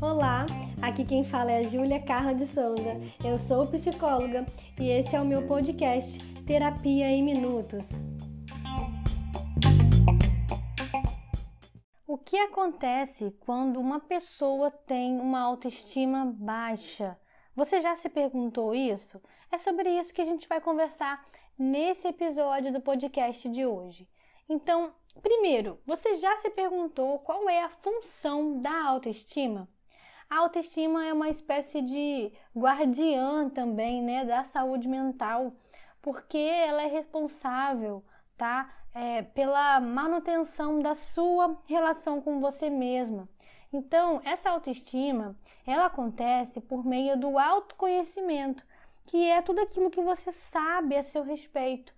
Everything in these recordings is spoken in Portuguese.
Olá, aqui quem fala é a Júlia Carla de Souza. Eu sou psicóloga e esse é o meu podcast Terapia em Minutos. O que acontece quando uma pessoa tem uma autoestima baixa? Você já se perguntou isso? É sobre isso que a gente vai conversar nesse episódio do podcast de hoje. Então, primeiro, você já se perguntou qual é a função da autoestima? A autoestima é uma espécie de guardiã também, né, da saúde mental, porque ela é responsável, tá, é, pela manutenção da sua relação com você mesma. Então, essa autoestima, ela acontece por meio do autoconhecimento, que é tudo aquilo que você sabe a seu respeito,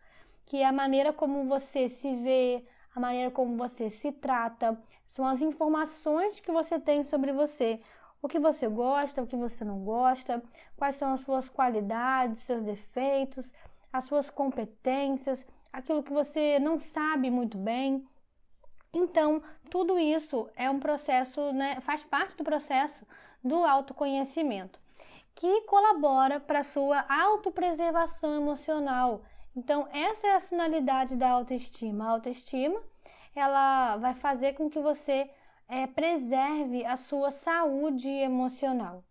que é a maneira como você se vê, a maneira como você se trata, são as informações que você tem sobre você, o que você gosta, o que você não gosta, quais são as suas qualidades, seus defeitos, as suas competências, aquilo que você não sabe muito bem. Então, tudo isso é um processo, né, faz parte do processo do autoconhecimento, que colabora para a sua autopreservação emocional. Então, essa é a finalidade da autoestima. A autoestima, ela vai fazer com que você é, preserve a sua saúde emocional.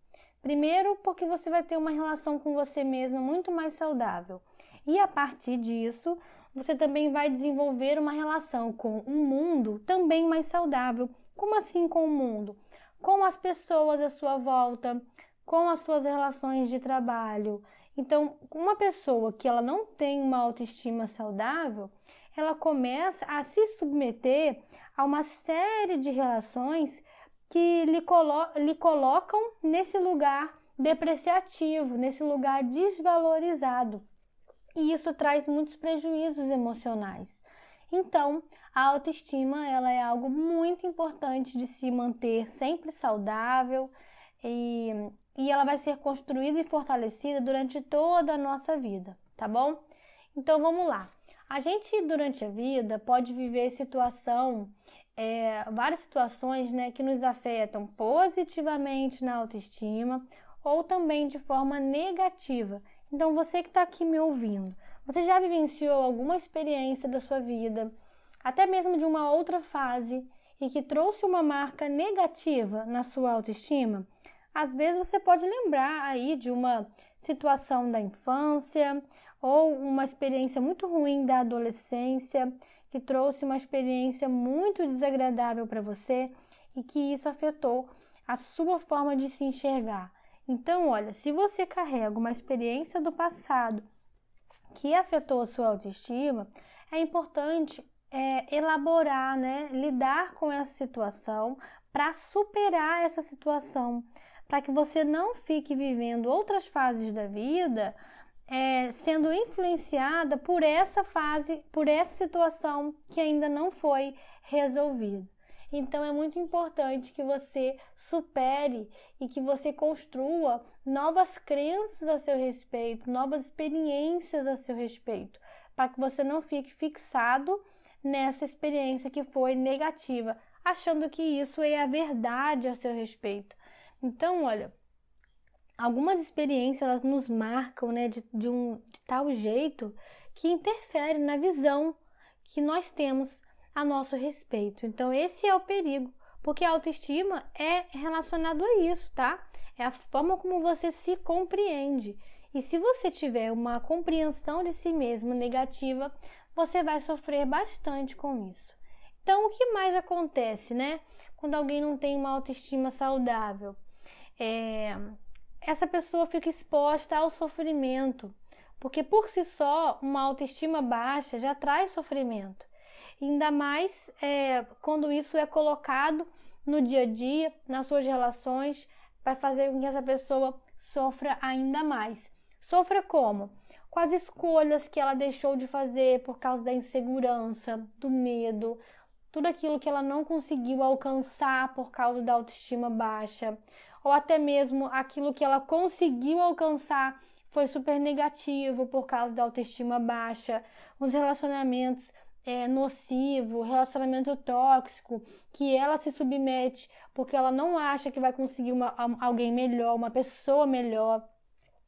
Primeiro, porque você vai ter uma relação com você mesma muito mais saudável. E a partir disso, você também vai desenvolver uma relação com o mundo também mais saudável. Como assim com o mundo? Com as pessoas à sua volta, com as suas relações de trabalho. Então, uma pessoa que ela não tem uma autoestima saudável, ela começa a se submeter a uma série de relações que lhe, colo lhe colocam nesse lugar depreciativo, nesse lugar desvalorizado e isso traz muitos prejuízos emocionais. Então, a autoestima ela é algo muito importante de se manter sempre saudável e, e ela vai ser construída e fortalecida durante toda a nossa vida, tá bom? Então vamos lá. A gente durante a vida pode viver situação, é, várias situações né, que nos afetam positivamente na autoestima ou também de forma negativa então, você que está aqui me ouvindo, você já vivenciou alguma experiência da sua vida, até mesmo de uma outra fase, e que trouxe uma marca negativa na sua autoestima? Às vezes você pode lembrar aí de uma situação da infância ou uma experiência muito ruim da adolescência que trouxe uma experiência muito desagradável para você e que isso afetou a sua forma de se enxergar. Então, olha, se você carrega uma experiência do passado que afetou a sua autoestima, é importante é, elaborar, né, lidar com essa situação para superar essa situação, para que você não fique vivendo outras fases da vida é, sendo influenciada por essa fase, por essa situação que ainda não foi resolvida. Então é muito importante que você supere e que você construa novas crenças a seu respeito, novas experiências a seu respeito, para que você não fique fixado nessa experiência que foi negativa, achando que isso é a verdade a seu respeito. Então, olha, algumas experiências elas nos marcam né, de, de, um, de tal jeito que interfere na visão que nós temos a nosso respeito. Então, esse é o perigo, porque a autoestima é relacionado a isso, tá? É a forma como você se compreende. E se você tiver uma compreensão de si mesmo negativa, você vai sofrer bastante com isso. Então, o que mais acontece, né? Quando alguém não tem uma autoestima saudável? É... Essa pessoa fica exposta ao sofrimento, porque por si só, uma autoestima baixa já traz sofrimento ainda mais é, quando isso é colocado no dia a dia, nas suas relações, vai fazer com que essa pessoa sofra ainda mais. Sofra como? Com as escolhas que ela deixou de fazer por causa da insegurança, do medo, tudo aquilo que ela não conseguiu alcançar por causa da autoestima baixa, ou até mesmo aquilo que ela conseguiu alcançar foi super negativo por causa da autoestima baixa, os relacionamentos é, nocivo, relacionamento tóxico, que ela se submete porque ela não acha que vai conseguir uma, alguém melhor, uma pessoa melhor,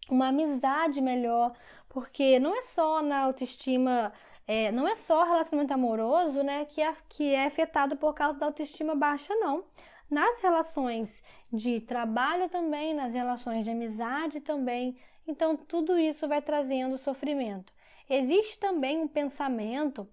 uma amizade melhor, porque não é só na autoestima, é, não é só relacionamento amoroso, né, que é, que é afetado por causa da autoestima baixa, não. Nas relações de trabalho também, nas relações de amizade também. Então, tudo isso vai trazendo sofrimento. Existe também um pensamento,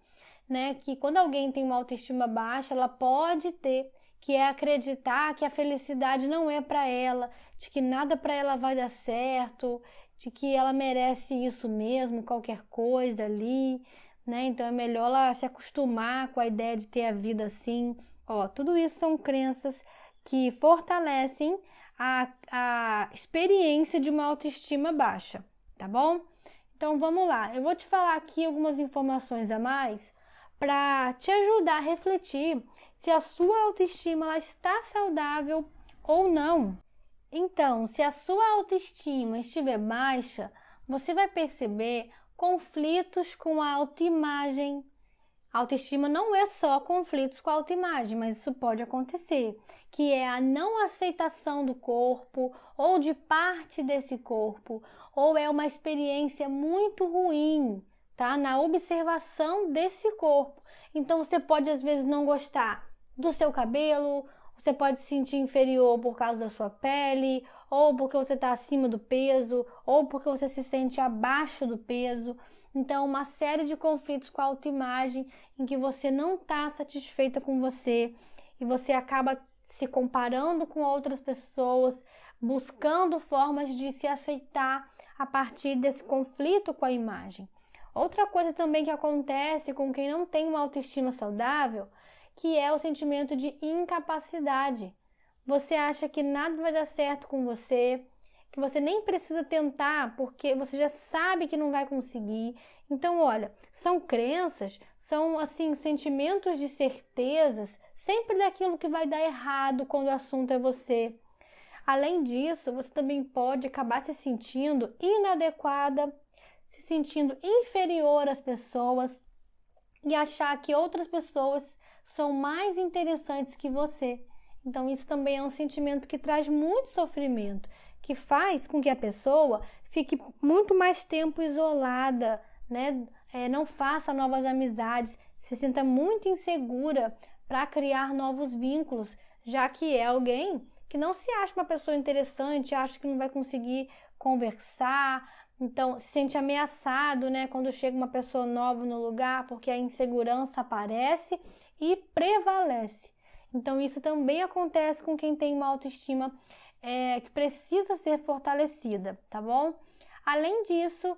né, que quando alguém tem uma autoestima baixa, ela pode ter que é acreditar que a felicidade não é para ela, de que nada para ela vai dar certo, de que ela merece isso mesmo, qualquer coisa ali, né? Então é melhor ela se acostumar com a ideia de ter a vida assim. Ó, tudo isso são crenças que fortalecem a, a experiência de uma autoestima baixa, tá bom? Então vamos lá, eu vou te falar aqui algumas informações a mais para te ajudar a refletir se a sua autoestima está saudável ou não. Então, se a sua autoestima estiver baixa, você vai perceber conflitos com a autoimagem. Autoestima não é só conflitos com a autoimagem, mas isso pode acontecer, que é a não aceitação do corpo ou de parte desse corpo, ou é uma experiência muito ruim, tá? Na observação desse corpo. Então você pode às vezes não gostar do seu cabelo, você pode se sentir inferior por causa da sua pele, ou porque você está acima do peso, ou porque você se sente abaixo do peso. Então, uma série de conflitos com a autoimagem em que você não está satisfeita com você e você acaba se comparando com outras pessoas, buscando formas de se aceitar a partir desse conflito com a imagem. Outra coisa também que acontece com quem não tem uma autoestima saudável, que é o sentimento de incapacidade. Você acha que nada vai dar certo com você, que você nem precisa tentar porque você já sabe que não vai conseguir. Então, olha, são crenças, são assim sentimentos de certezas, sempre daquilo que vai dar errado quando o assunto é você. Além disso, você também pode acabar se sentindo inadequada, se sentindo inferior às pessoas e achar que outras pessoas são mais interessantes que você. Então, isso também é um sentimento que traz muito sofrimento, que faz com que a pessoa fique muito mais tempo isolada, né? É, não faça novas amizades, se sinta muito insegura para criar novos vínculos, já que é alguém que não se acha uma pessoa interessante, acha que não vai conseguir conversar, então, se sente ameaçado, né, quando chega uma pessoa nova no lugar, porque a insegurança aparece e prevalece. Então, isso também acontece com quem tem uma autoestima é, que precisa ser fortalecida, tá bom? Além disso,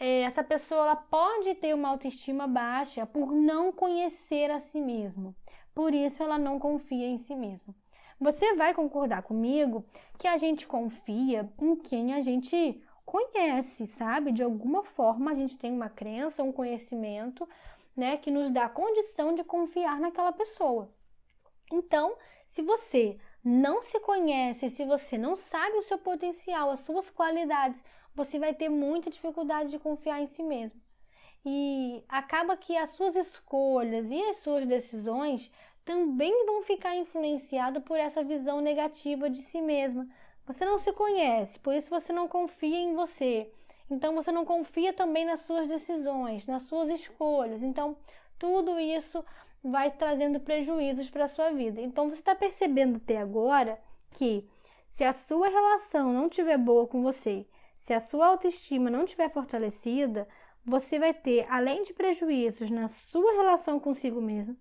é, essa pessoa ela pode ter uma autoestima baixa por não conhecer a si mesmo. Por isso, ela não confia em si mesma. Você vai concordar comigo que a gente confia em quem a gente conhece, sabe? De alguma forma a gente tem uma crença, um conhecimento, né, que nos dá condição de confiar naquela pessoa. Então, se você não se conhece, se você não sabe o seu potencial, as suas qualidades, você vai ter muita dificuldade de confiar em si mesmo. E acaba que as suas escolhas e as suas decisões também vão ficar influenciadas por essa visão negativa de si mesma, você não se conhece, por isso você não confia em você. Então você não confia também nas suas decisões, nas suas escolhas. Então tudo isso vai trazendo prejuízos para a sua vida. Então você está percebendo até agora que se a sua relação não estiver boa com você, se a sua autoestima não estiver fortalecida, você vai ter, além de prejuízos na sua relação consigo mesmo,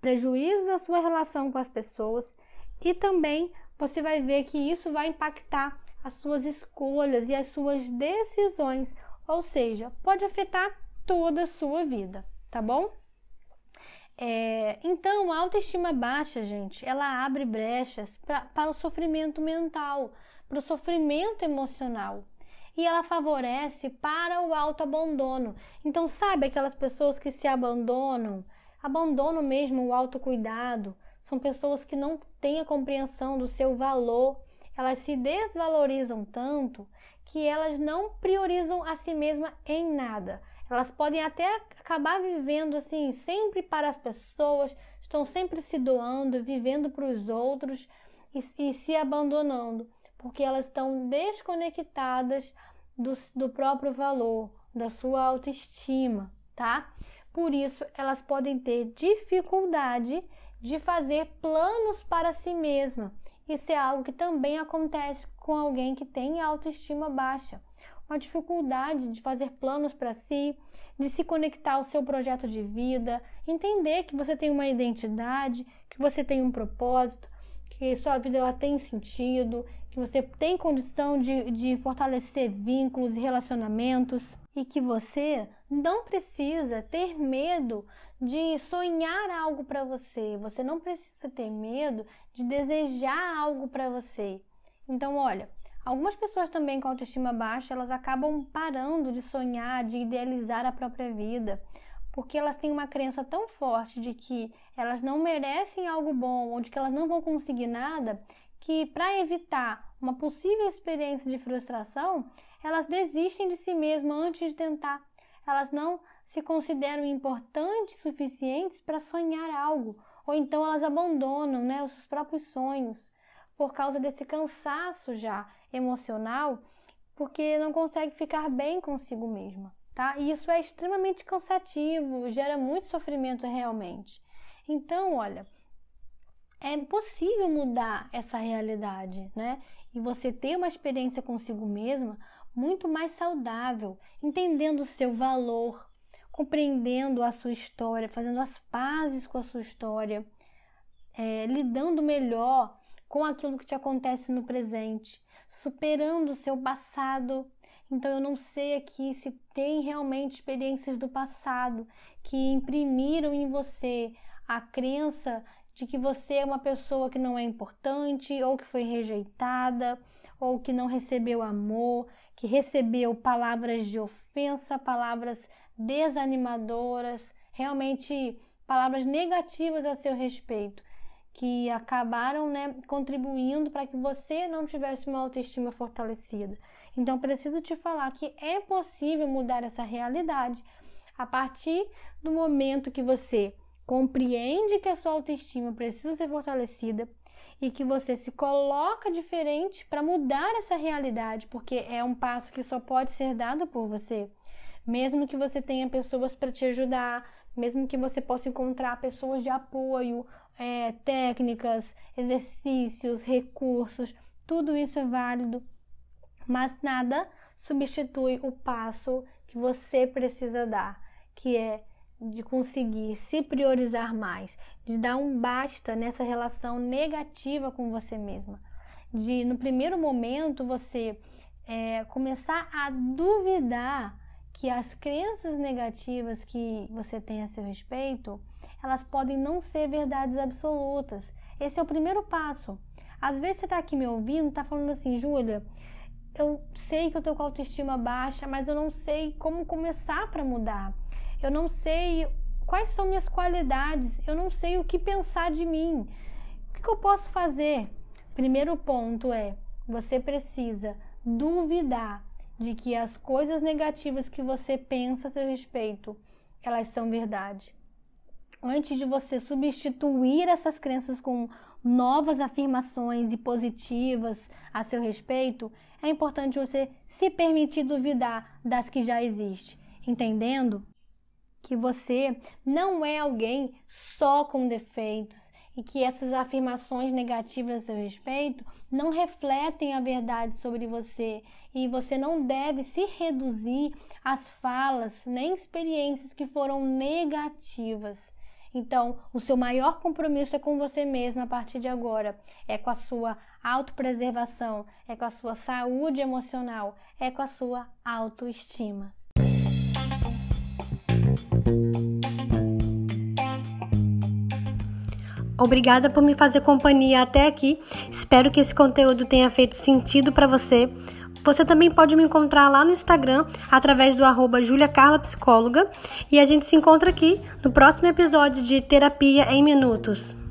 prejuízos na sua relação com as pessoas e também você vai ver que isso vai impactar as suas escolhas e as suas decisões, ou seja, pode afetar toda a sua vida, tá bom? É, então, a autoestima baixa, gente, ela abre brechas pra, para o sofrimento mental, para o sofrimento emocional. E ela favorece para o autoabandono. Então, sabe aquelas pessoas que se abandonam, abandonam mesmo o autocuidado, são pessoas que não têm a compreensão do seu valor, elas se desvalorizam tanto que elas não priorizam a si mesma em nada. Elas podem até acabar vivendo assim, sempre para as pessoas, estão sempre se doando, vivendo para os outros e, e, se abandonando, porque elas estão desconectadas do, do próprio valor, da sua autoestima, tá? Por isso, elas podem ter dificuldade de fazer planos para si mesma. Isso é algo que também acontece com alguém que tem autoestima baixa. Uma dificuldade de fazer planos para si, de se conectar ao seu projeto de vida, entender que você tem uma identidade, que você tem um propósito, que sua vida ela tem sentido, que você tem condição de, de fortalecer vínculos e relacionamentos e que você não precisa ter medo de sonhar algo para você. Você não precisa ter medo de desejar algo para você. Então, olha, algumas pessoas também com autoestima baixa, elas acabam parando de sonhar, de idealizar a própria vida, porque elas têm uma crença tão forte de que elas não merecem algo bom ou de que elas não vão conseguir nada, que para evitar uma possível experiência de frustração, elas desistem de si mesmas antes de tentar. Elas não se consideram importantes suficientes para sonhar algo, ou então elas abandonam né, os seus próprios sonhos por causa desse cansaço já emocional, porque não consegue ficar bem consigo mesma, tá? E isso é extremamente cansativo, gera muito sofrimento realmente. Então, olha, é possível mudar essa realidade, né? E você ter uma experiência consigo mesma muito mais saudável, entendendo o seu valor, compreendendo a sua história, fazendo as pazes com a sua história, é, lidando melhor com aquilo que te acontece no presente, superando o seu passado. Então, eu não sei aqui se tem realmente experiências do passado que imprimiram em você a crença de que você é uma pessoa que não é importante, ou que foi rejeitada, ou que não recebeu amor, que recebeu palavras de ofensa, palavras desanimadoras, realmente palavras negativas a seu respeito, que acabaram né, contribuindo para que você não tivesse uma autoestima fortalecida. Então, preciso te falar que é possível mudar essa realidade a partir do momento que você compreende que a sua autoestima precisa ser fortalecida e que você se coloca diferente para mudar essa realidade, porque é um passo que só pode ser dado por você. Mesmo que você tenha pessoas para te ajudar, mesmo que você possa encontrar pessoas de apoio, é, técnicas, exercícios, recursos, tudo isso é válido, mas nada substitui o passo que você precisa dar, que é de conseguir se priorizar mais, de dar um basta nessa relação negativa com você mesma, de no primeiro momento você é, começar a duvidar que as crenças negativas que você tem a seu respeito, elas podem não ser verdades absolutas. Esse é o primeiro passo. Às vezes você está aqui me ouvindo, está falando assim, Júlia, eu sei que eu estou com autoestima baixa, mas eu não sei como começar para mudar eu não sei quais são minhas qualidades, eu não sei o que pensar de mim. O que, eu posso fazer? Primeiro ponto é: você precisa duvidar de que as coisas negativas que você pensa a seu respeito, elas são verdade. Antes de você substituir essas crenças com novas afirmações e positivas a seu respeito, é importante você se permitir duvidar das que já existem, entendendo? que você não é alguém só com defeitos e que essas afirmações negativas a seu respeito não refletem a verdade sobre você e você não deve se reduzir às falas nem experiências que foram negativas. Então, o seu maior compromisso é com você mesmo a partir de agora, é com a sua autopreservação, é com a sua saúde emocional, é com a sua autoestima. Obrigada por me fazer companhia até aqui. Espero que esse conteúdo tenha feito sentido para você. Você também pode me encontrar lá no Instagram através do arroba Psicóloga e a gente se encontra aqui no próximo episódio de Terapia em Minutos.